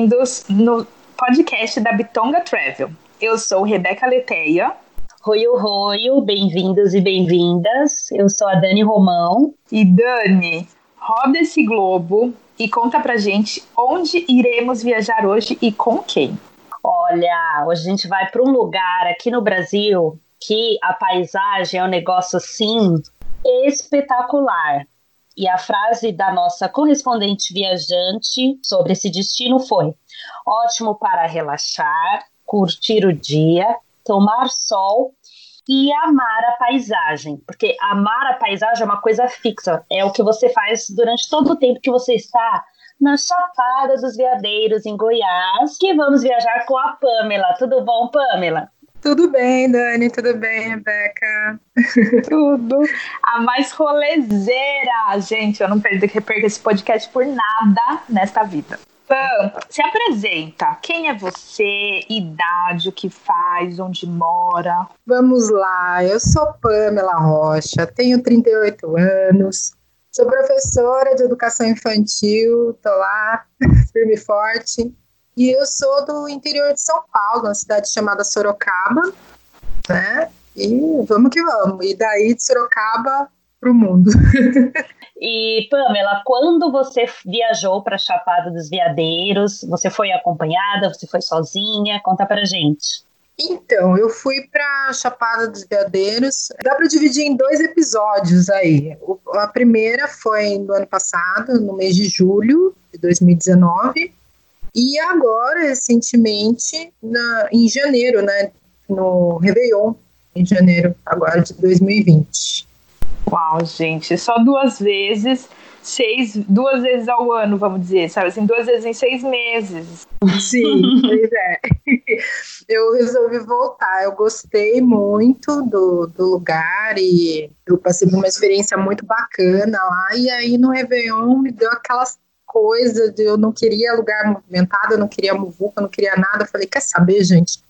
bem-vindos no podcast da Bitonga Travel. Eu sou Rebeca Leteia. Oi, oi, bem-vindos e bem-vindas. Eu sou a Dani Romão. E Dani, roda esse globo e conta pra gente onde iremos viajar hoje e com quem. Olha, hoje a gente vai para um lugar aqui no Brasil que a paisagem é um negócio assim espetacular. E a frase da nossa correspondente viajante sobre esse destino foi: ótimo para relaxar, curtir o dia, tomar sol e amar a paisagem. Porque amar a paisagem é uma coisa fixa, é o que você faz durante todo o tempo que você está na Chapada dos Veadeiros, em Goiás, que vamos viajar com a Pamela. Tudo bom, Pamela? Tudo bem, Dani, tudo bem, Rebeca? tudo. A mais rolezeira, gente, eu não perco, perco esse podcast por nada nesta vida. Pam, se apresenta. Quem é você? Idade, o que faz, onde mora? Vamos lá, eu sou Pamela Rocha, tenho 38 anos, sou professora de educação infantil, tô lá, firme e forte. E eu sou do interior de São Paulo, uma cidade chamada Sorocaba, né? E vamos que vamos. E daí de Sorocaba para o mundo. e Pamela, quando você viajou para Chapada dos Veadeiros, você foi acompanhada, você foi sozinha? Conta para gente. Então, eu fui para Chapada dos Veadeiros. Dá para dividir em dois episódios aí. O, a primeira foi no ano passado, no mês de julho de 2019. E agora, recentemente, na, em janeiro, né, no Réveillon, em janeiro agora de 2020. Uau, gente, só duas vezes, seis, duas vezes ao ano, vamos dizer, sabe assim, duas vezes em seis meses. Sim, pois é. Eu resolvi voltar, eu gostei muito do, do lugar e eu passei por uma experiência muito bacana lá, e aí no Réveillon me deu aquelas coisa de eu não queria lugar movimentado, eu não queria muvuca, eu não queria nada. Eu falei, quer saber, gente?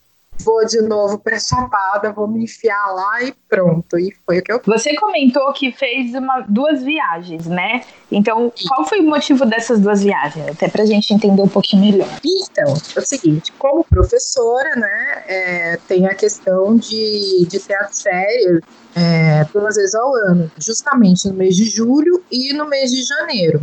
Vou de novo para Chapada, vou me enfiar lá e pronto. E foi o que eu Você comentou que fez uma, duas viagens, né? Então, qual foi o motivo dessas duas viagens? Até para a gente entender um pouquinho melhor. Então, é o seguinte, como professora, né, é, tem a questão de, de ter as férias é, duas vezes ao ano, justamente no mês de julho e no mês de janeiro.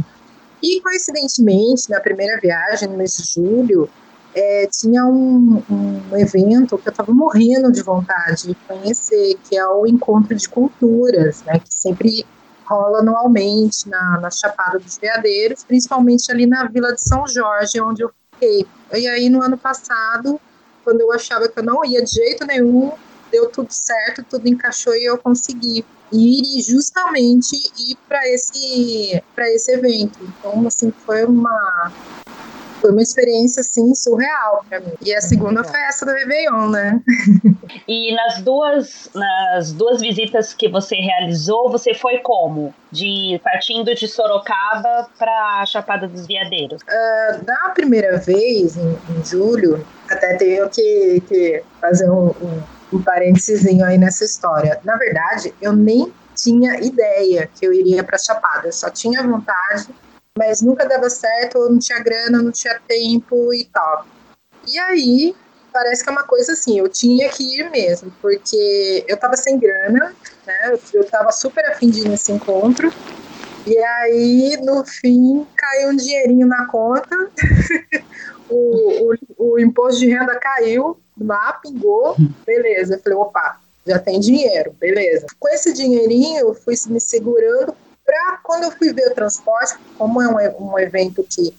E, coincidentemente, na primeira viagem, no mês de julho, é, tinha um, um, evento que eu estava morrendo de vontade de conhecer, que é o Encontro de Culturas, né, que sempre rola anualmente na, na Chapada dos Veadeiros, principalmente ali na Vila de São Jorge, onde eu fiquei. E aí, no ano passado, quando eu achava que eu não ia de jeito nenhum, deu tudo certo, tudo encaixou e eu consegui ir justamente ir para esse para esse evento. Então, assim, foi uma foi uma experiência assim surreal para mim. E a segunda foi essa do Réveillon, né? E nas duas nas duas visitas que você realizou, você foi como? De partindo de Sorocaba para Chapada dos Veadeiros? Uh, na primeira vez, em, em julho, até tenho que, que fazer um, um um parênteses aí nessa história. Na verdade, eu nem tinha ideia que eu iria para Chapada, eu só tinha vontade, mas nunca dava certo, ou não tinha grana, não tinha tempo e tal. E aí, parece que é uma coisa assim, eu tinha que ir mesmo, porque eu tava sem grana, né? Eu tava super afim de ir nesse encontro. E aí, no fim, caiu um dinheirinho na conta, o, o, imposto de renda caiu, lá, pingou, beleza. Eu falei, opa, já tem dinheiro, beleza. Com esse dinheirinho, eu fui me segurando para quando eu fui ver o transporte, como é um, um evento que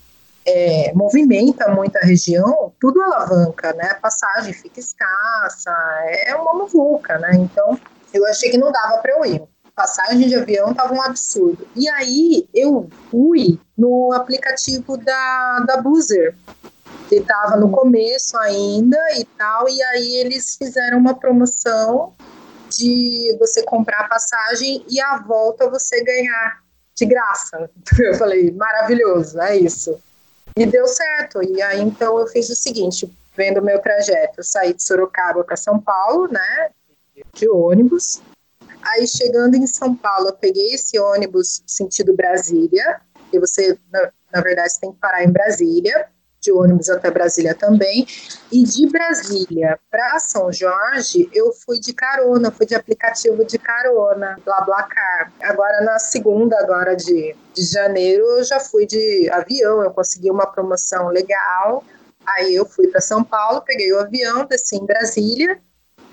é, movimenta muito a região, tudo alavanca, né? A passagem fica escassa, é uma muvuca, né? Então, eu achei que não dava para eu ir. Passagem de avião tava um absurdo. E aí, eu fui no aplicativo da, da Boozer, que estava no começo ainda e tal, e aí eles fizeram uma promoção de você comprar a passagem e a volta você ganhar de graça. Eu falei, maravilhoso, é isso. E deu certo. E aí então eu fiz o seguinte, vendo o meu trajeto, eu saí de Sorocaba para São Paulo, né, de ônibus. Aí chegando em São Paulo, eu peguei esse ônibus sentido Brasília, e você, na, na verdade, você tem que parar em Brasília de ônibus até Brasília também. E de Brasília para São Jorge, eu fui de carona, fui de aplicativo de carona, BlaBlaCar. Agora, na segunda, agora de, de janeiro, eu já fui de avião, eu consegui uma promoção legal. Aí eu fui para São Paulo, peguei o avião, desci em Brasília.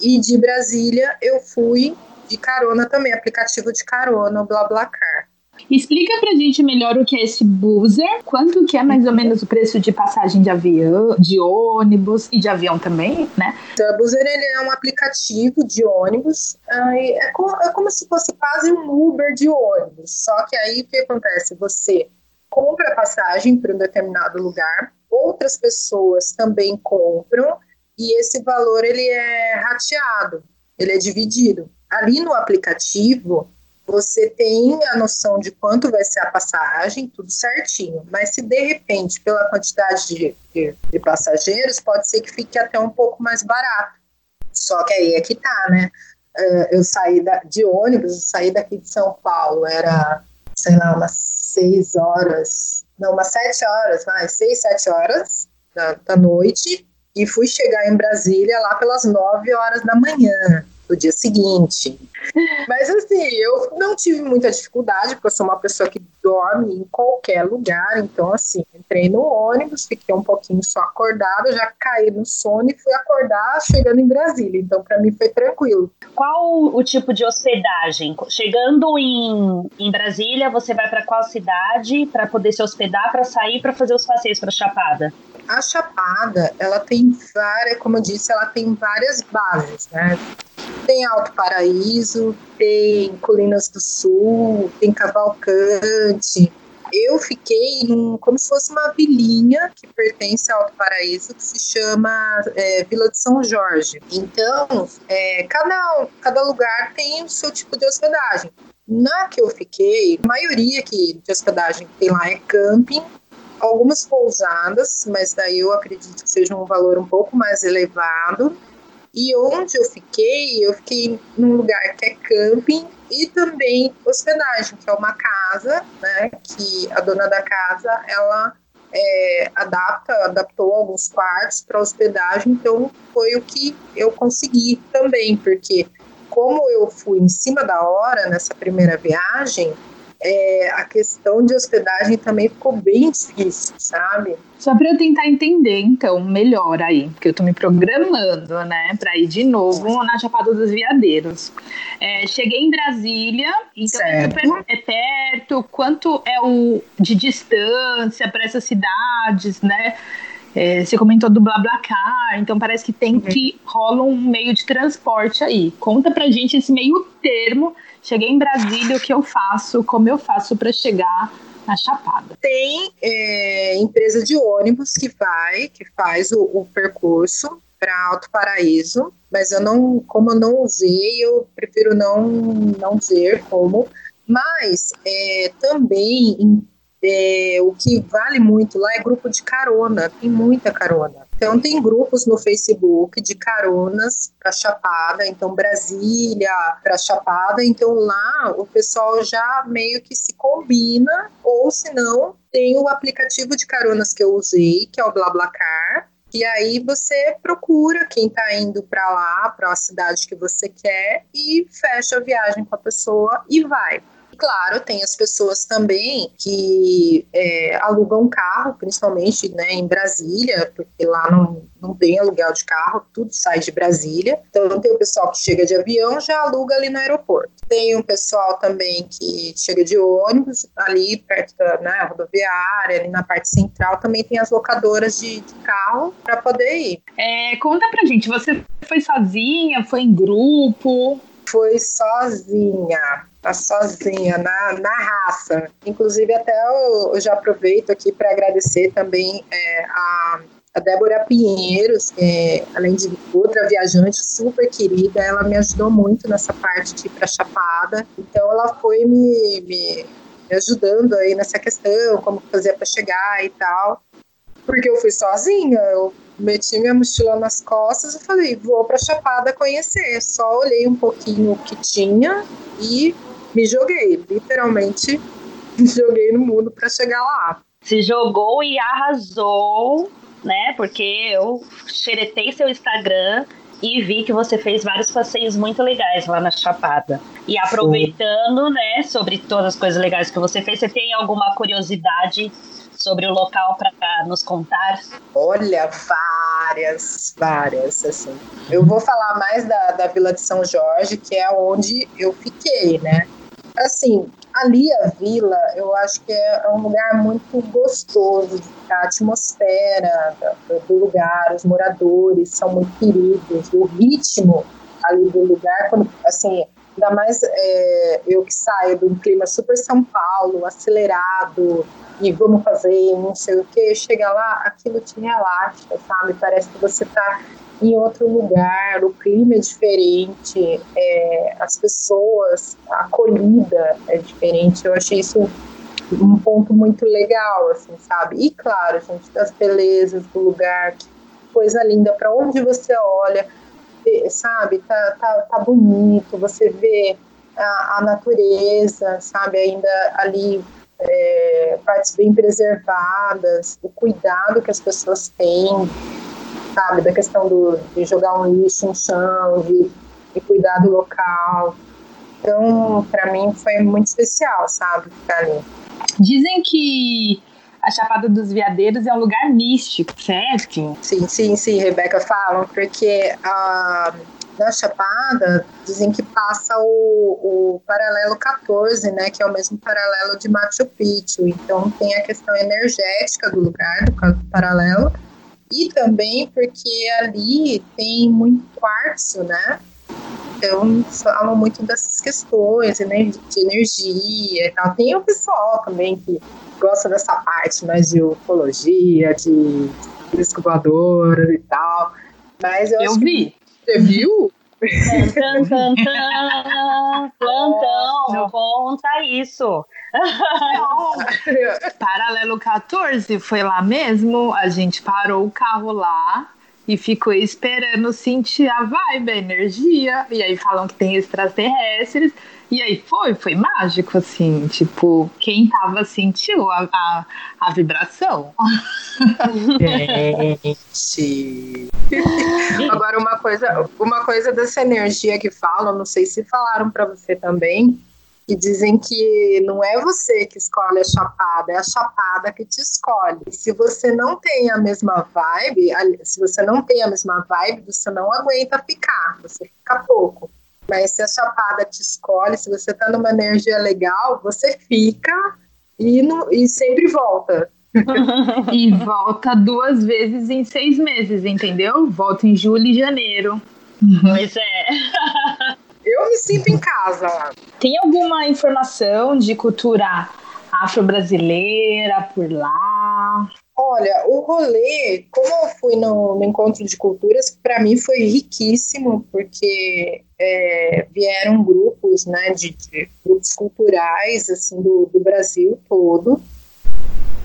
E de Brasília eu fui de carona também, aplicativo de carona, BlaBlaCar. Explica pra gente melhor o que é esse buzzer, quanto que é mais ou menos o preço de passagem de avião, de ônibus e de avião também, né? Então, o buzzer ele é um aplicativo de ônibus, é como, é como se fosse quase um Uber de ônibus, só que aí o que acontece? Você compra passagem para um determinado lugar, outras pessoas também compram e esse valor ele é rateado, ele é dividido. Ali no aplicativo, você tem a noção de quanto vai ser a passagem, tudo certinho. Mas se de repente, pela quantidade de, de, de passageiros, pode ser que fique até um pouco mais barato. Só que aí é que tá, né? Uh, eu saí da, de ônibus, saí daqui de São Paulo, era, sei lá, umas seis horas, não, umas sete horas, mais seis, sete horas da, da noite, e fui chegar em Brasília lá pelas nove horas da manhã no dia seguinte. Mas assim, eu não tive muita dificuldade, porque eu sou uma pessoa que dorme em qualquer lugar. Então, assim, entrei no ônibus, fiquei um pouquinho só acordada, já caí no sono e fui acordar chegando em Brasília. Então, para mim foi tranquilo. Qual o tipo de hospedagem? Chegando em, em Brasília, você vai para qual cidade para poder se hospedar, para sair, para fazer os passeios para Chapada? A Chapada, ela tem várias, como eu disse, ela tem várias bases, né? Tem Alto Paraíso, tem Colinas do Sul, tem Cavalcante. Eu fiquei num, como se fosse uma vilinha que pertence ao Alto Paraíso, que se chama é, Vila de São Jorge. Então, é, cada, cada lugar tem o seu tipo de hospedagem. Na que eu fiquei, a maioria que de hospedagem que tem lá é camping, algumas pousadas, mas daí eu acredito que seja um valor um pouco mais elevado. E onde eu fiquei, eu fiquei num lugar que é camping e também hospedagem, que é uma casa, né? Que a dona da casa ela é, adapta, adaptou alguns quartos para hospedagem, então foi o que eu consegui também, porque como eu fui em cima da hora nessa primeira viagem, é, a questão de hospedagem também ficou bem difícil, sabe? Só para eu tentar entender, então, melhor aí, porque eu tô me programando, né, para ir de novo na Chapada dos Veadeiros. É, cheguei em Brasília, então é, super, é, perto, quanto é o de distância para essas cidades, né? É, você comentou do BlaBlaCar, então parece que tem uhum. que rola um meio de transporte aí. Conta pra gente esse meio termo Cheguei em Brasília, o que eu faço, como eu faço para chegar na Chapada? Tem é, empresa de ônibus que vai, que faz o, o percurso para Alto Paraíso, mas eu não, como eu não usei, eu prefiro não, não ver como. Mas é, também é, o que vale muito lá é grupo de carona, tem muita carona. Então, tem grupos no Facebook de caronas para Chapada, então Brasília para Chapada. Então, lá o pessoal já meio que se combina, ou se não, tem o aplicativo de caronas que eu usei, que é o BlaBlaCar. E aí você procura quem está indo para lá, para a cidade que você quer, e fecha a viagem com a pessoa e vai. Claro, tem as pessoas também que é, alugam carro, principalmente né, em Brasília, porque lá não, não tem aluguel de carro, tudo sai de Brasília. Então tem o pessoal que chega de avião, já aluga ali no aeroporto. Tem um pessoal também que chega de ônibus, ali perto da né, rodoviária, ali na parte central, também tem as locadoras de, de carro para poder ir. É, conta pra gente, você foi sozinha, foi em grupo? Foi sozinha tá sozinha na, na raça. Inclusive, até eu, eu já aproveito aqui para agradecer também é, a, A Débora Pinheiros, é, além de outra viajante super querida, ela me ajudou muito nessa parte de ir para Chapada. Então ela foi me, me, me ajudando aí nessa questão, como fazer para chegar e tal. Porque eu fui sozinha, eu meti minha mochila nas costas e falei, vou para Chapada conhecer. Só olhei um pouquinho o que tinha e me joguei, literalmente me joguei no mundo para chegar lá. Se jogou e arrasou, né? Porque eu xeretei seu Instagram e vi que você fez vários passeios muito legais lá na Chapada. E aproveitando, né, sobre todas as coisas legais que você fez, você tem alguma curiosidade sobre o local para nos contar? Olha, várias, várias, assim. Eu vou falar mais da, da Vila de São Jorge, que é onde eu fiquei, né? Assim, ali a vila, eu acho que é um lugar muito gostoso a atmosfera do lugar, os moradores são muito queridos, o ritmo ali do lugar, quando, assim, ainda mais é, eu que saio de um clima super São Paulo, acelerado, e vamos fazer não sei o que, chega lá, aquilo te relaxa, sabe? Parece que você está em outro lugar, o clima é diferente, é, as pessoas, a acolhida é diferente. Eu achei isso um ponto muito legal, assim, sabe? E claro, gente, das belezas do lugar, que coisa linda, para onde você olha, sabe? Tá, tá, tá bonito, você vê a, a natureza, sabe? Ainda ali é, partes bem preservadas, o cuidado que as pessoas têm sabe? Da questão do, de jogar um lixo no chão, de, de cuidar do local. Então, para mim, foi muito especial, sabe? Ficar ali. Dizem que a Chapada dos Veadeiros é um lugar místico, certo? Sim, sim, sim, Rebeca, falam, porque a, na Chapada dizem que passa o, o paralelo 14, né, que é o mesmo paralelo de Machu Picchu. Então tem a questão energética do lugar, do paralelo, e também porque ali tem muito quartzo, né? Então, falam muito dessas questões de energia e tal. Tem o pessoal também que gosta dessa parte mais de ufologia, de disco e tal. Mas eu, eu vi. Que... Você viu? Tan, Plantão, conta isso. Paralelo 14 foi lá mesmo. A gente parou o carro lá e ficou esperando sentir a vibe, a energia. E aí falam que tem extraterrestres. E aí foi, foi mágico, assim. Tipo, quem tava sentiu a, a, a vibração. Gente. Agora, uma coisa, uma coisa dessa energia que falam, não sei se falaram para você também que dizem que não é você que escolhe a chapada, é a chapada que te escolhe. Se você não tem a mesma vibe, se você não tem a mesma vibe, você não aguenta ficar, você fica pouco. Mas se a chapada te escolhe, se você tá numa energia legal, você fica e, no, e sempre volta. e volta duas vezes em seis meses, entendeu? Volta em julho e janeiro. Pois é. Eu me sinto em casa lá. Tem alguma informação de cultura afro-brasileira por lá? Olha, o rolê, como eu fui no, no encontro de culturas, para mim foi riquíssimo, porque é, vieram grupos, né, de, de, grupos culturais, assim, do, do Brasil todo,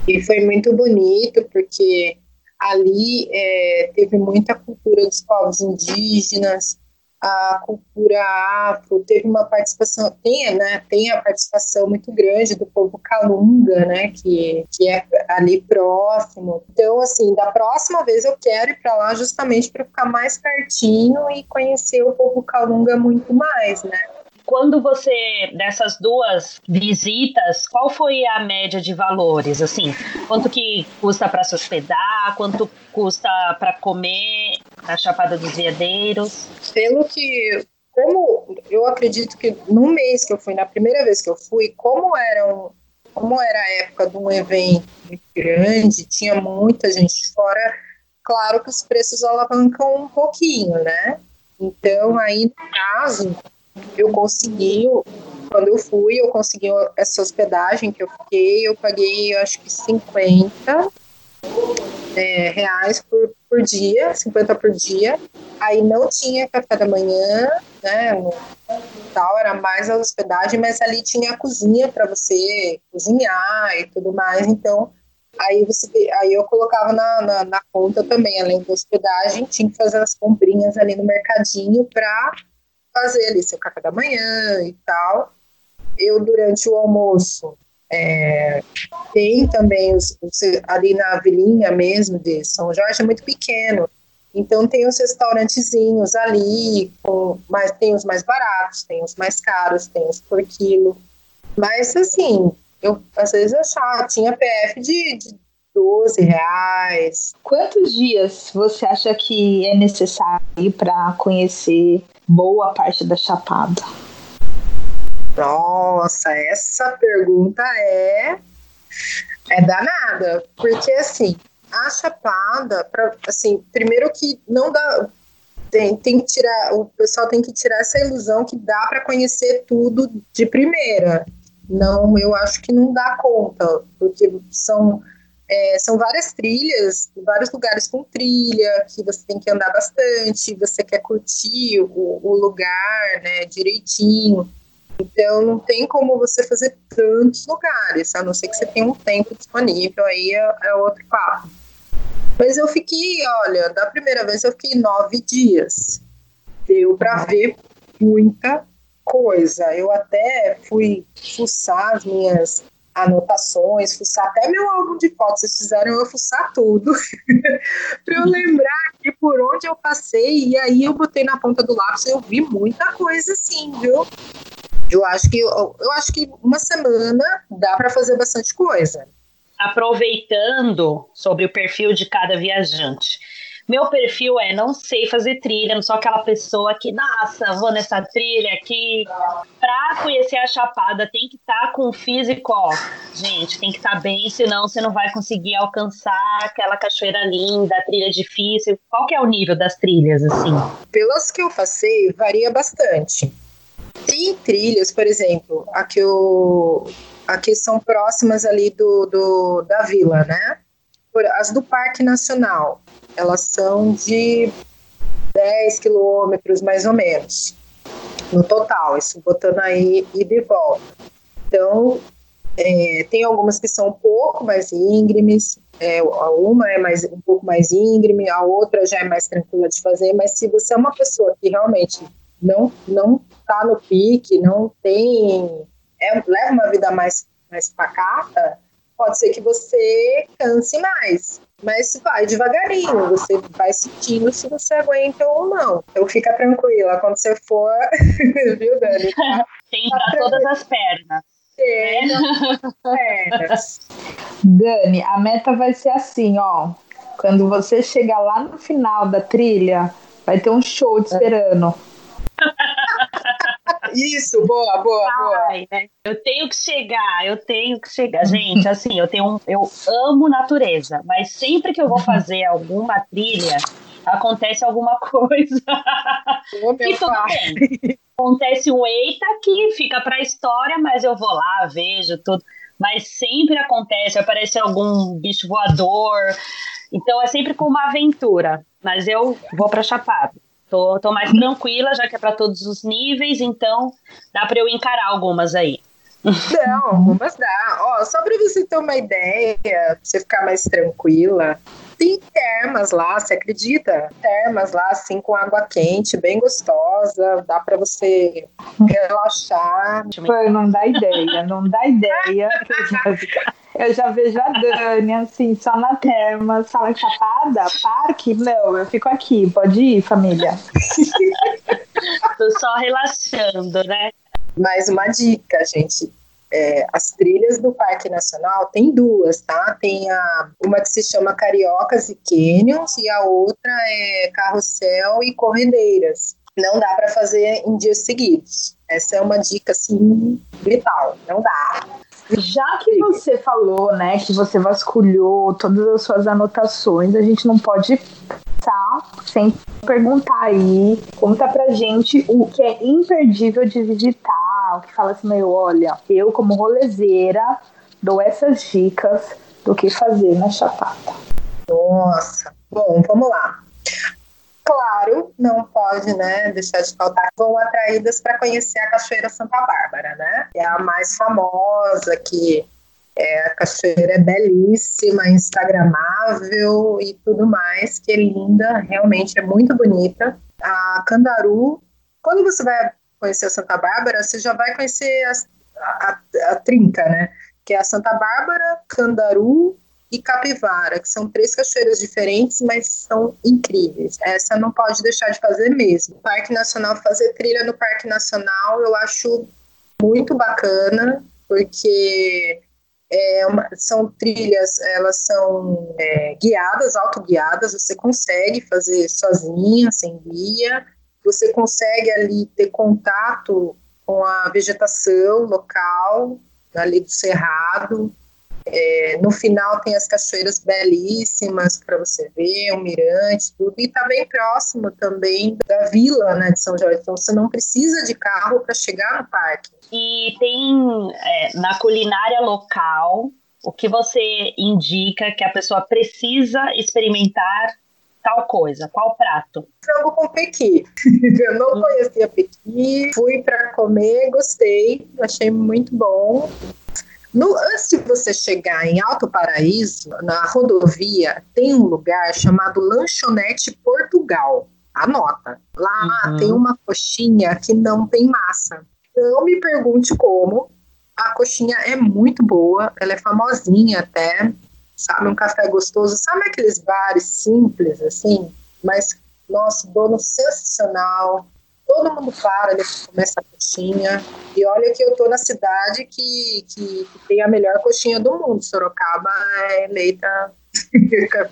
e foi muito bonito, porque ali é, teve muita cultura dos povos indígenas, a cultura afro, teve uma participação, tem, né, tem a participação muito grande do povo Calunga, né, que, que é ali próximo. Então, assim, da próxima vez eu quero ir para lá justamente para ficar mais pertinho e conhecer o povo Calunga muito mais, né. Quando você, dessas duas visitas, qual foi a média de valores? Assim, quanto que custa para se hospedar? Quanto custa para comer na Chapada dos Veadeiros? Pelo que como eu acredito que no mês que eu fui, na primeira vez que eu fui, como era, um, como era a época de um evento grande, tinha muita gente fora, claro que os preços alavancam um pouquinho, né? Então, aí no caso, eu consegui, quando eu fui, eu consegui essa hospedagem que eu fiquei, eu paguei, eu acho que 50, é, reais por, por dia, 50 por dia. Aí não tinha café da manhã, né? No, tal, era mais a hospedagem, mas ali tinha a cozinha para você cozinhar e tudo mais. Então, aí você aí eu colocava na, na, na, conta também, além da hospedagem, tinha que fazer as comprinhas ali no mercadinho para fazer ali seu café da manhã e tal. Eu, durante o almoço, é, tem também os, os, ali na vilinha mesmo de São Jorge, é muito pequeno. Então tem os restaurantezinhos ali, com, mas tem os mais baratos, tem os mais caros, tem os por quilo. Mas assim, eu às vezes achava, tinha PF de, de 12 reais. Quantos dias você acha que é necessário para conhecer boa parte da Chapada? Nossa, essa pergunta é é danada, porque assim, a chapada, pra, assim, primeiro que não dá tem, tem que tirar, o pessoal tem que tirar essa ilusão que dá para conhecer tudo de primeira. Não, eu acho que não dá conta, porque são é, são várias trilhas, vários lugares com trilha, que você tem que andar bastante, você quer curtir o, o lugar, né, direitinho. Então, não tem como você fazer tantos lugares, a não ser que você tenha um tempo disponível, aí é, é outro papo. Mas eu fiquei, olha, da primeira vez eu fiquei nove dias. Deu para ver muita coisa. Eu até fui fuçar as minhas anotações, fuçar até meu álbum de fotos, vocês fizeram eu fuçar tudo, para eu lembrar que por onde eu passei, e aí eu botei na ponta do lápis, eu vi muita coisa assim, viu? Eu acho que eu, eu acho que uma semana dá para fazer bastante coisa. Aproveitando sobre o perfil de cada viajante. Meu perfil é não sei fazer trilha, não sou aquela pessoa que, nossa, vou nessa trilha aqui. Pra conhecer a Chapada tem que estar tá com o físico, ó. Gente, tem que estar tá bem, senão você não vai conseguir alcançar aquela cachoeira linda, trilha difícil. Qual que é o nível das trilhas, assim? Pelas que eu passei, varia bastante. Tem trilhas, por exemplo, aqui, eu, aqui são próximas ali do, do da vila, né? As do Parque Nacional, elas são de 10 quilômetros, mais ou menos, no total, isso botando aí e volta. Então, é, tem algumas que são um pouco mais íngremes, é, uma é mais, um pouco mais íngreme, a outra já é mais tranquila de fazer, mas se você é uma pessoa que realmente não não está no pique, não tem é, leva uma vida mais mais pacata, pode ser que você canse mais. Mas vai devagarinho, você vai sentindo se você aguenta ou não. Então fica tranquila, quando você for, viu, Dani? Tem para todas as pernas. Tem pernas. Dani, a meta vai ser assim, ó. Quando você chegar lá no final da trilha, vai ter um show te esperando. Isso, boa, boa, boa. né? Eu tenho que chegar, eu tenho que chegar. Gente, assim, eu tenho um, eu amo natureza, mas sempre que eu vou fazer alguma trilha, acontece alguma coisa. Oh, e tudo pai. bem. Acontece um eita que fica pra história, mas eu vou lá, vejo tudo. Mas sempre acontece, aparece algum bicho voador. Então é sempre com uma aventura. Mas eu vou pra Chapada. Tô, tô mais tranquila, já que é para todos os níveis, então dá para eu encarar algumas aí. Não, algumas dá. Ó, só para você ter uma ideia, pra você ficar mais tranquila, tem termas lá, você acredita? Termas lá, assim, com água quente, bem gostosa, dá para você relaxar. Pô, não dá ideia, não dá ideia. Eu já vejo a Dani, assim, só na terma, sala chapada, parque, não, eu fico aqui, pode ir, família. Tô só relaxando, né? Mais uma dica, gente. É, as trilhas do Parque Nacional tem duas, tá? Tem a, uma que se chama Cariocas e Canyons e a outra é Carrossel e Corredeiras. Não dá para fazer em dias seguidos. Essa é uma dica assim vital. Não dá. Já que você falou, né, que você vasculhou todas as suas anotações, a gente não pode passar sem perguntar aí, conta pra gente o que é imperdível de visitar, o que fala assim, meu, olha, eu como rolezeira dou essas dicas do que fazer na Chapada. Nossa, bom, vamos lá. Claro, não pode, né, deixar de faltar. Vão atraídas para conhecer a Cachoeira Santa Bárbara, né? É a mais famosa, que é, a cachoeira é belíssima, instagramável e tudo mais, que é linda, realmente é muito bonita. A Candaru, quando você vai conhecer Santa Bárbara, você já vai conhecer a, a, a trinca, né? Que é a Santa Bárbara, Candaru e Capivara, que são três cachoeiras diferentes, mas são incríveis. Essa não pode deixar de fazer mesmo. Parque Nacional, fazer trilha no Parque Nacional, eu acho muito bacana, porque é uma, são trilhas, elas são é, guiadas, autoguiadas, você consegue fazer sozinha, sem guia, você consegue ali ter contato com a vegetação local, ali do cerrado, é, no final tem as cachoeiras belíssimas para você ver, o um mirante, tudo, e está bem próximo também da vila né, de São Jorge. Então você não precisa de carro para chegar no parque. E tem é, na culinária local o que você indica que a pessoa precisa experimentar tal coisa? Qual prato? Frango com pequi. Eu não conhecia pequi, fui para comer, gostei, achei muito bom. No, antes de você chegar em Alto Paraíso, na rodovia, tem um lugar chamado Lanchonete Portugal. Anota. Lá uhum. tem uma coxinha que não tem massa. Não me pergunte como. A coxinha é muito boa, ela é famosinha até. Sabe, um café gostoso. Sabe aqueles bares simples, assim? Mas, nossa, dono sensacional todo mundo para depois começa a coxinha. E olha que eu tô na cidade que, que, que tem a melhor coxinha do mundo. Sorocaba é eleita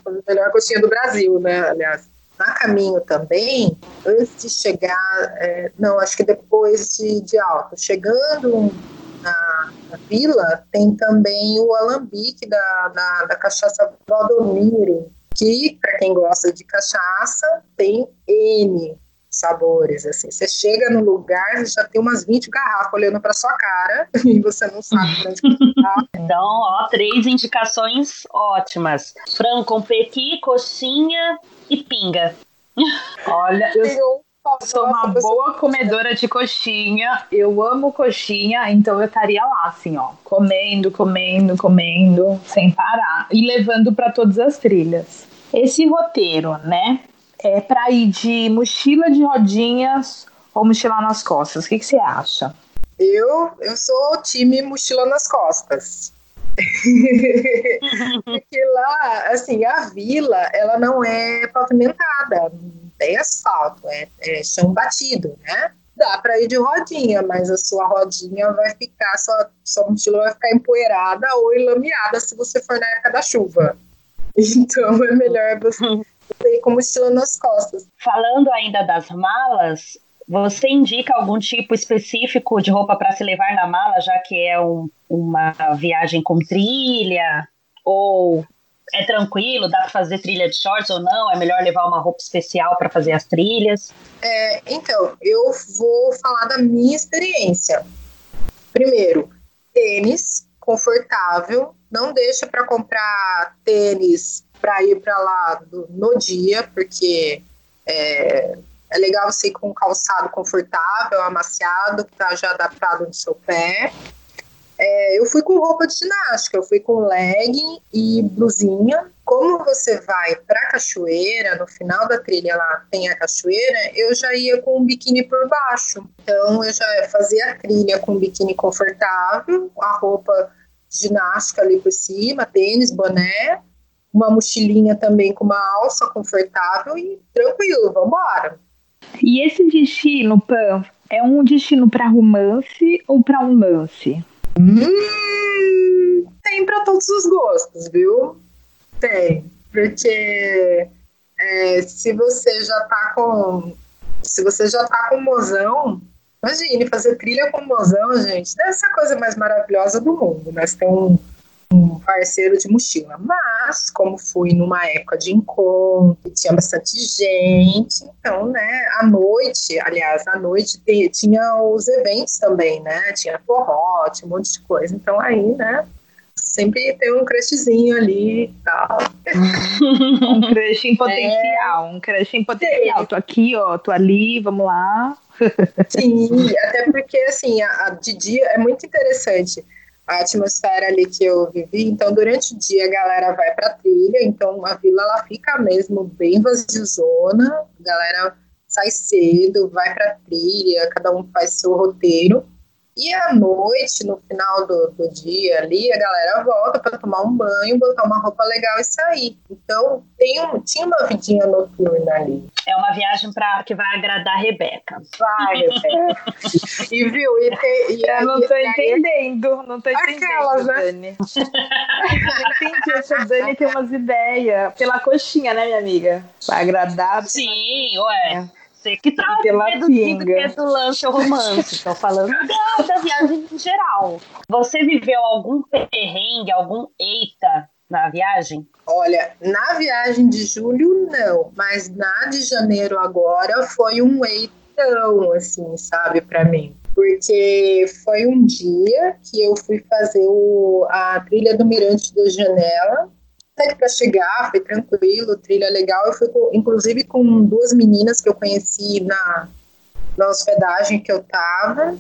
a melhor coxinha do Brasil, né? Aliás. Na caminho também, antes de chegar, é, não, acho que depois de, de Alto, chegando na, na, vila, tem também o alambique da, da, da cachaça Valdomiro, que, para quem gosta de cachaça, tem N sabores, assim. Você chega no lugar, já tem umas 20 garrafas olhando para sua cara e você não sabe onde tá. Então, ó, três indicações ótimas. Frango com pequi, coxinha e pinga. Olha, eu sou uma boa comedora de coxinha. Eu amo coxinha, então eu estaria lá, assim, ó, comendo, comendo, comendo, sem parar e levando para todas as trilhas. Esse roteiro, né? É para ir de mochila de rodinhas ou mochila nas costas? O que, que você acha? Eu, eu sou time mochila nas costas. Porque lá, assim, a vila, ela não é pavimentada, não tem asfalto, é, é chão batido, né? Dá para ir de rodinha, mas a sua rodinha vai ficar, sua, sua mochila vai ficar empoeirada ou enlameada se você for na época da chuva. Então é melhor você ir com mochila nas costas. Falando ainda das malas, você indica algum tipo específico de roupa para se levar na mala, já que é um, uma viagem com trilha? Ou é tranquilo, dá para fazer trilha de shorts ou não? É melhor levar uma roupa especial para fazer as trilhas? É, então, eu vou falar da minha experiência. Primeiro, tênis confortável, não deixa para comprar tênis para ir para lá no dia, porque é, é legal você ir com um calçado confortável, amaciado, que está já adaptado no seu pé. É, eu fui com roupa de ginástica, eu fui com legging e blusinha. Como você vai para cachoeira, no final da trilha lá tem a cachoeira, eu já ia com um biquíni por baixo. Então eu já fazia a trilha com um biquíni confortável, a roupa ginástica ali por cima, tênis, boné, uma mochilinha também com uma alça confortável e tranquilo, vamos embora. E esse destino, Pan, é um destino para romance ou para um lance? Hum, tem para todos os gostos, viu? Tem, porque é, se você já tá com se você já tá com mozão, imagine fazer trilha com mozão, gente, deve ser a coisa mais maravilhosa do mundo, né? Você tem um um parceiro de mochila. Mas, como fui numa época de encontro, tinha bastante gente, então, né, à noite, aliás, à noite tinha os eventos também, né? Tinha forró, tinha um monte de coisa. Então, aí, né, sempre tem um crushzinho ali e tal. Um crush em potencial, um crush em potencial. Tô aqui, ó, tô ali, vamos lá. Sim, até porque assim, a, a de dia é muito interessante a atmosfera ali que eu vivi. Então, durante o dia a galera vai pra trilha, então a vila ela fica mesmo bem vaziozona, a galera sai cedo, vai pra trilha, cada um faz seu roteiro. E à noite, no final do, do dia ali, a galera volta para tomar um banho, botar uma roupa legal e sair. Então, tem um, tinha uma vidinha noturna ali. É uma viagem pra, que vai agradar a Rebeca. Vai, Rebeca. e viu? E tem, e Eu não aí- tô aí- entendendo, não tô entendendo, Aquelas, né? Dani. Não entendi, essa Dani tem umas ideias. Pela coxinha, né, minha amiga? Vai agradar. Sim, ué. Você que tá deduzindo que é do lance ou romance. Tô falando da, da viagem em geral. Você viveu algum perrengue, algum eita na viagem? Olha, na viagem de julho, não, mas na de janeiro agora foi um eitão, assim, sabe, para mim. Porque foi um dia que eu fui fazer o, a trilha do Mirante da Janela. Até que para chegar foi tranquilo, trilha legal. Eu fui, inclusive, com duas meninas que eu conheci na, na hospedagem que eu tava.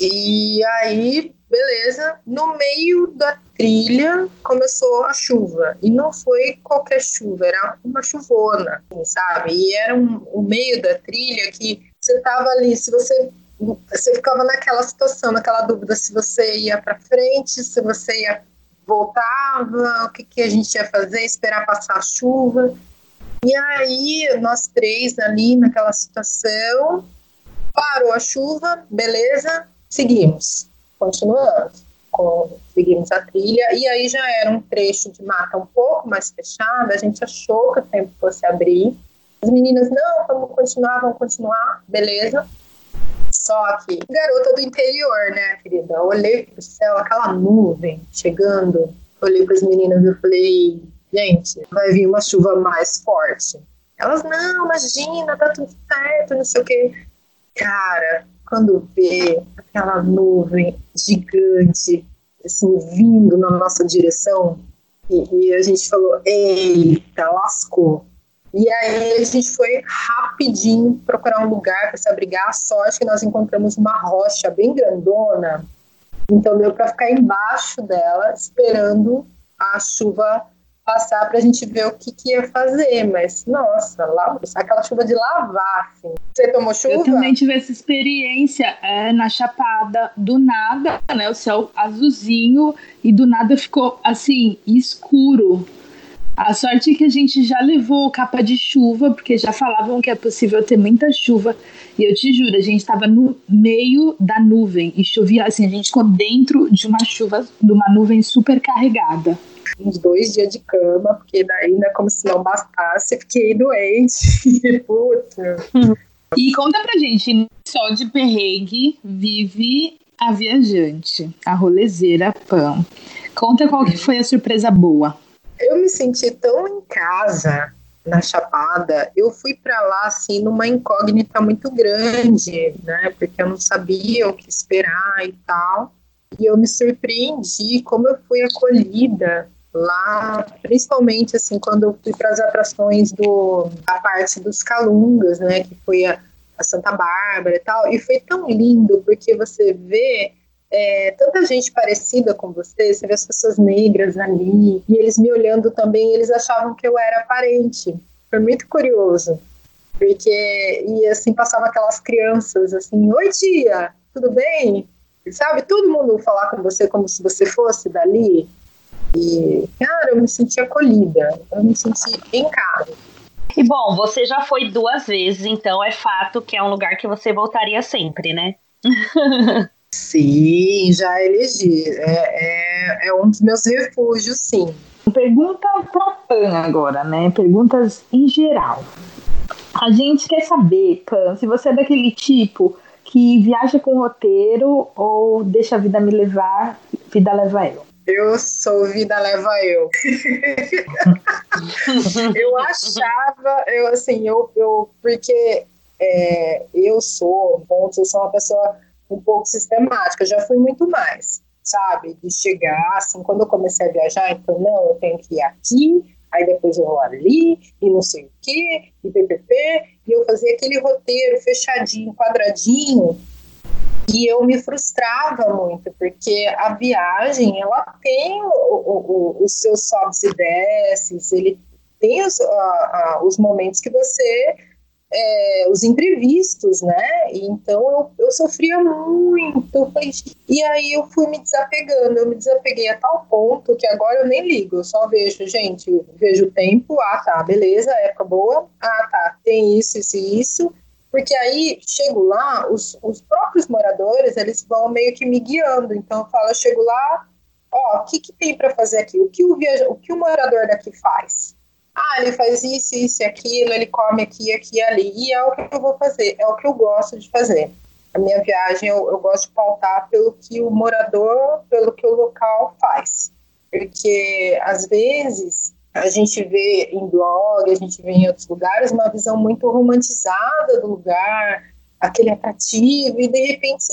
E aí, beleza. No meio da trilha começou a chuva. E não foi qualquer chuva, era uma chuvona, assim, sabe? E era um, o meio da trilha que você tava ali, se você. Você ficava naquela situação, naquela dúvida se você ia para frente, se você ia voltava, o que, que a gente ia fazer, esperar passar a chuva. E aí, nós três ali naquela situação, parou a chuva, beleza, seguimos, continuamos, seguimos a trilha, e aí já era um trecho de mata um pouco mais fechada, a gente achou que o tempo fosse abrir. As meninas, não, vamos continuar, vamos continuar, beleza. Só que, garota do interior, né, querida? Eu olhei pro céu, aquela nuvem chegando, olhei para as meninas e falei, gente, vai vir uma chuva mais forte. Elas, não, imagina, tá tudo certo, não sei o quê. Cara, quando vê aquela nuvem gigante, assim, vindo na nossa direção, e, e a gente falou, eita, lascou. E aí a gente foi rapidinho procurar um lugar para se abrigar. A sorte que nós encontramos uma rocha bem grandona, então deu para ficar embaixo dela, esperando a chuva passar para a gente ver o que, que ia fazer. Mas, nossa, lá, aquela chuva de lavar, assim. Você tomou chuva? Eu também tive essa experiência é, na Chapada, do nada, né? O céu azulzinho e do nada ficou assim, escuro. A sorte é que a gente já levou capa de chuva, porque já falavam que é possível ter muita chuva. E eu te juro, a gente estava no meio da nuvem e chovia assim, a gente ficou dentro de uma chuva, de uma nuvem super carregada. Uns dois dias de cama, porque daí, né, como se não bastasse, fiquei doente. Puta. E conta pra gente, só de perrengue vive a viajante, a rolezeira Pam. Conta qual que foi a surpresa boa. Eu me senti tão em casa na Chapada. Eu fui para lá assim numa incógnita muito grande, né? Porque eu não sabia o que esperar e tal. E eu me surpreendi como eu fui acolhida lá, principalmente assim quando eu fui para as atrações do a parte dos Calungas, né? Que foi a, a Santa Bárbara e tal. E foi tão lindo porque você vê é, tanta gente parecida com você, você vê as pessoas negras ali, e eles me olhando também, eles achavam que eu era parente. Foi muito curioso. Porque, e assim, passava aquelas crianças assim, oi tia, tudo bem? Sabe, todo mundo falar com você como se você fosse dali. E, cara, eu me senti acolhida, eu me senti em casa. E bom, você já foi duas vezes, então é fato que é um lugar que você voltaria sempre, né? Sim, já elegi. É, é, é um dos meus refúgios, sim. Pergunta pra Pan agora, né? Perguntas em geral. A gente quer saber, Pan, se você é daquele tipo que viaja com roteiro ou deixa a vida me levar, vida leva eu. Eu sou vida leva eu. eu achava, eu assim, eu, eu porque é, eu sou, pontos, eu sou uma pessoa um pouco sistemática, já fui muito mais. sabe? De chegar, assim, quando eu comecei a viajar, então, não, eu tenho que ir aqui, aí depois eu vou ali, e não sei o quê, e PPP, e eu fazia aquele roteiro fechadinho, quadradinho, e eu me frustrava muito, porque a viagem, ela tem os seus sobes e desces, ele tem os, a, a, os momentos que você é, os imprevistos, né? Então eu, eu sofria muito. E aí eu fui me desapegando, eu me desapeguei a tal ponto que agora eu nem ligo, eu só vejo, gente, vejo o tempo, ah tá, beleza, época boa, ah tá, tem isso, isso e isso. Porque aí chego lá, os, os próprios moradores eles vão meio que me guiando. Então eu falo, eu chego lá, ó, o que, que tem para fazer aqui? O que o, viaja, o que o morador daqui faz? Ah, ele faz isso, isso e aquilo, ele come aqui, aqui e ali. E é o que eu vou fazer, é o que eu gosto de fazer. A minha viagem eu, eu gosto de pautar pelo que o morador, pelo que o local faz. Porque às vezes a gente vê em blog, a gente vê em outros lugares uma visão muito romantizada do lugar, aquele atrativo, e de repente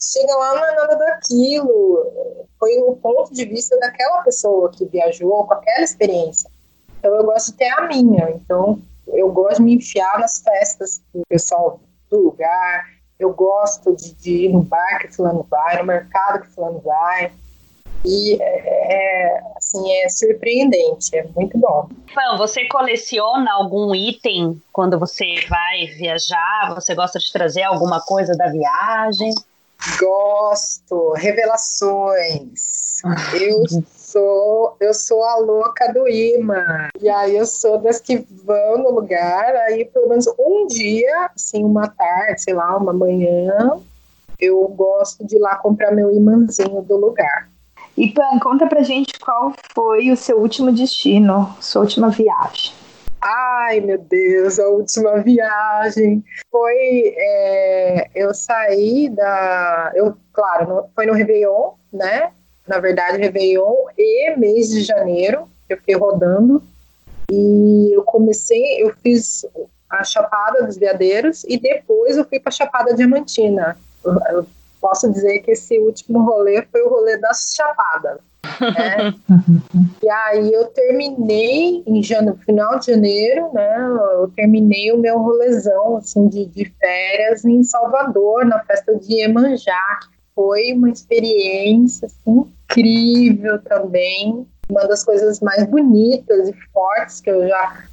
chega lá não é nada daquilo. Foi o ponto de vista daquela pessoa que viajou com aquela experiência. Então eu gosto de ter a minha. Então eu gosto de me enfiar nas festas do pessoal do lugar. Eu gosto de, de ir no bar que fulano vai, no mercado que fulano vai. E é, é, assim, é surpreendente, é muito bom. Fã, você coleciona algum item quando você vai viajar? Você gosta de trazer alguma coisa da viagem? Gosto, revelações. Eu sou, eu sou a louca do imã. E aí eu sou das que vão no lugar, aí pelo menos um dia, assim, uma tarde, sei lá, uma manhã, eu gosto de ir lá comprar meu imãzinho do lugar. E Pan, conta pra gente qual foi o seu último destino, sua última viagem. Ai, meu Deus, a última viagem foi. É, eu saí da. Eu, claro, no, foi no Réveillon, né? Na verdade, Réveillon e mês de janeiro, eu fiquei rodando. E eu comecei, eu fiz a Chapada dos Veadeiros e depois eu fui para a Chapada Diamantina. Eu, eu posso dizer que esse último rolê foi o rolê das Chapadas. Né? e aí eu terminei em janeiro, final de janeiro, né? Eu terminei o meu rolezão assim, de, de férias em Salvador, na festa de Iemanjá, que foi uma experiência assim, incrível também. Uma das coisas mais bonitas e fortes que eu já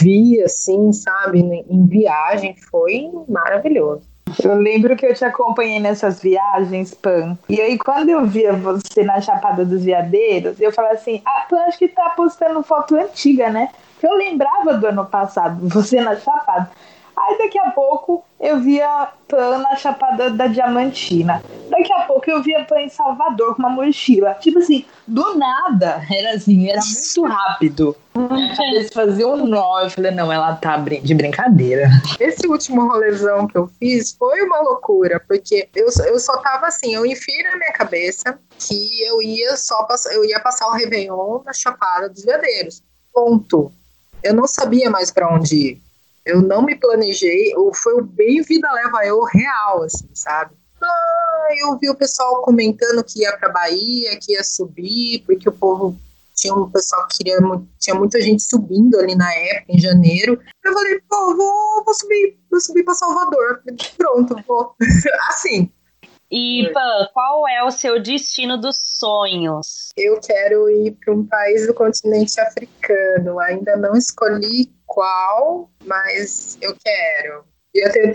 vi, assim, sabe, em viagem, foi maravilhoso. Eu lembro que eu te acompanhei nessas viagens, Pan. E aí, quando eu via você na Chapada dos Veadeiros, eu falava assim: ah, Pan acho que tá postando foto antiga, né? Porque eu lembrava do ano passado, você na Chapada. Aí daqui a pouco eu via Pan na Chapada da Diamantina. Daqui a pouco eu via Pan em Salvador com uma mochila. Tipo assim, do nada. Era assim, era muito rápido. Minha cabeça fazia um nó. Eu falei, não, ela tá de brincadeira. Esse último rolezão que eu fiz foi uma loucura, porque eu, eu só tava assim, eu enfiei na minha cabeça que eu ia só passar, eu ia passar o Réveillon na Chapada dos Veadeiros. Ponto. Eu não sabia mais para onde ir. Eu não me planejei, ou foi o bem vida leva eu real, assim, sabe? Ah, eu vi o pessoal comentando que ia para Bahia, que ia subir, porque o povo tinha um pessoal que queria, tinha muita gente subindo ali na época, em janeiro. Eu falei, pô, vou, vou subir, vou subir para Salvador. Pronto, vou. assim, e, Pan, qual é o seu destino dos sonhos? Eu quero ir para um país do continente africano. Ainda não escolhi qual, mas eu quero. E eu tenho,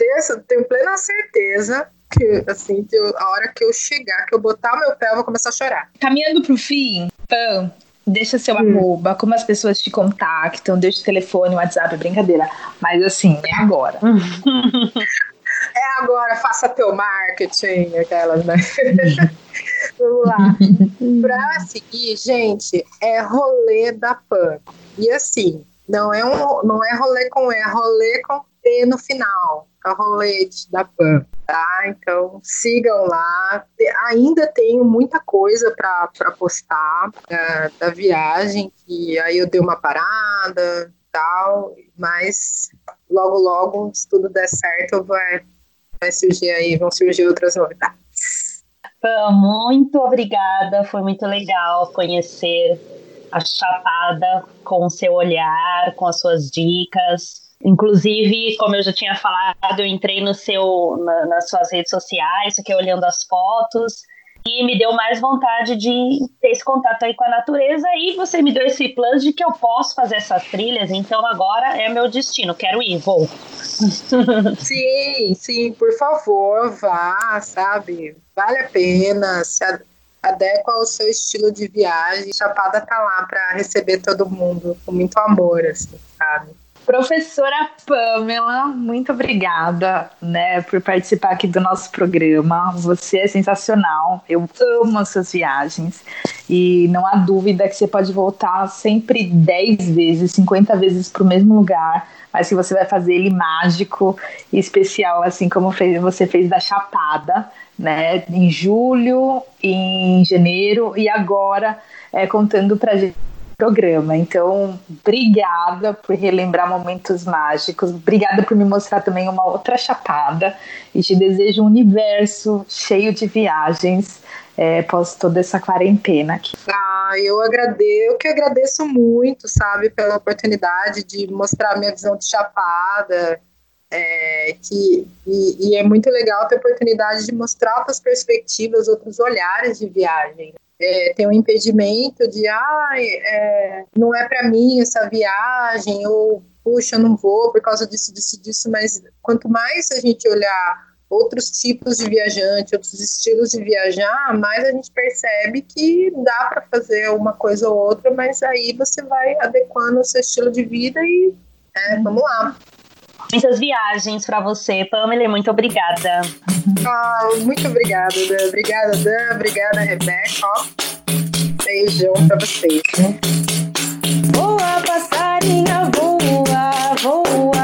tenho plena certeza que, assim, que eu, a hora que eu chegar, que eu botar o meu pé, eu vou começar a chorar. Caminhando para o fim, Pan, deixa seu hum. arroba, como as pessoas te contactam, deixa o telefone, o WhatsApp, brincadeira. Mas assim, é agora. é agora, faça teu marketing, aquelas, né? Vamos lá. Pra seguir, gente, é rolê da PAN. E assim, não é, um, não é rolê com E, é rolê com T no final. É rolete da PAN, tá? Então sigam lá. Ainda tenho muita coisa para postar uh, da viagem, que aí eu dei uma parada tal, mas logo, logo, se tudo der certo, vai, vai surgir aí, vão surgir outras novidades. Muito obrigada. Foi muito legal conhecer a Chapada com o seu olhar, com as suas dicas. Inclusive, como eu já tinha falado, eu entrei no seu, na, nas suas redes sociais, aqui olhando as fotos, e me deu mais vontade de ter esse contato aí com a natureza. E você me deu esse plus de que eu posso fazer essas trilhas, então agora é meu destino. Quero ir, vou. Sim, sim, por favor, vá, sabe? Vale a pena, se adequa ao seu estilo de viagem. Chapada tá lá para receber todo mundo com muito amor, assim, sabe? Professora Pamela, muito obrigada, né, por participar aqui do nosso programa. Você é sensacional. Eu amo as suas viagens e não há dúvida que você pode voltar sempre 10 vezes, 50 vezes para o mesmo lugar, mas que você vai fazer ele mágico e especial, assim como fez, você fez da Chapada, né, em julho, em janeiro e agora é, contando para gente programa. Então, obrigada por relembrar momentos mágicos, obrigada por me mostrar também uma outra chapada e te desejo um universo cheio de viagens é, após toda essa quarentena aqui. Ah, eu agradeço, eu que agradeço muito, sabe, pela oportunidade de mostrar minha visão de chapada. É, que, e, e, é muito legal ter a oportunidade de mostrar outras perspectivas, outros olhares de viagem é, tem um impedimento de, ah, é, não é para mim essa viagem, ou puxa, não vou por causa disso, disso, disso, mas quanto mais a gente olhar outros tipos de viajante, outros estilos de viajar, mais a gente percebe que dá para fazer uma coisa ou outra, mas aí você vai adequando o seu estilo de vida e é, vamos lá. Muitas viagens para você, Pamela, muito obrigada. Ah, muito obrigada, Dan. Obrigada, Dan. Obrigada, Rebeca. Beijão para vocês. Né? Voa, passarinha, voa, voa.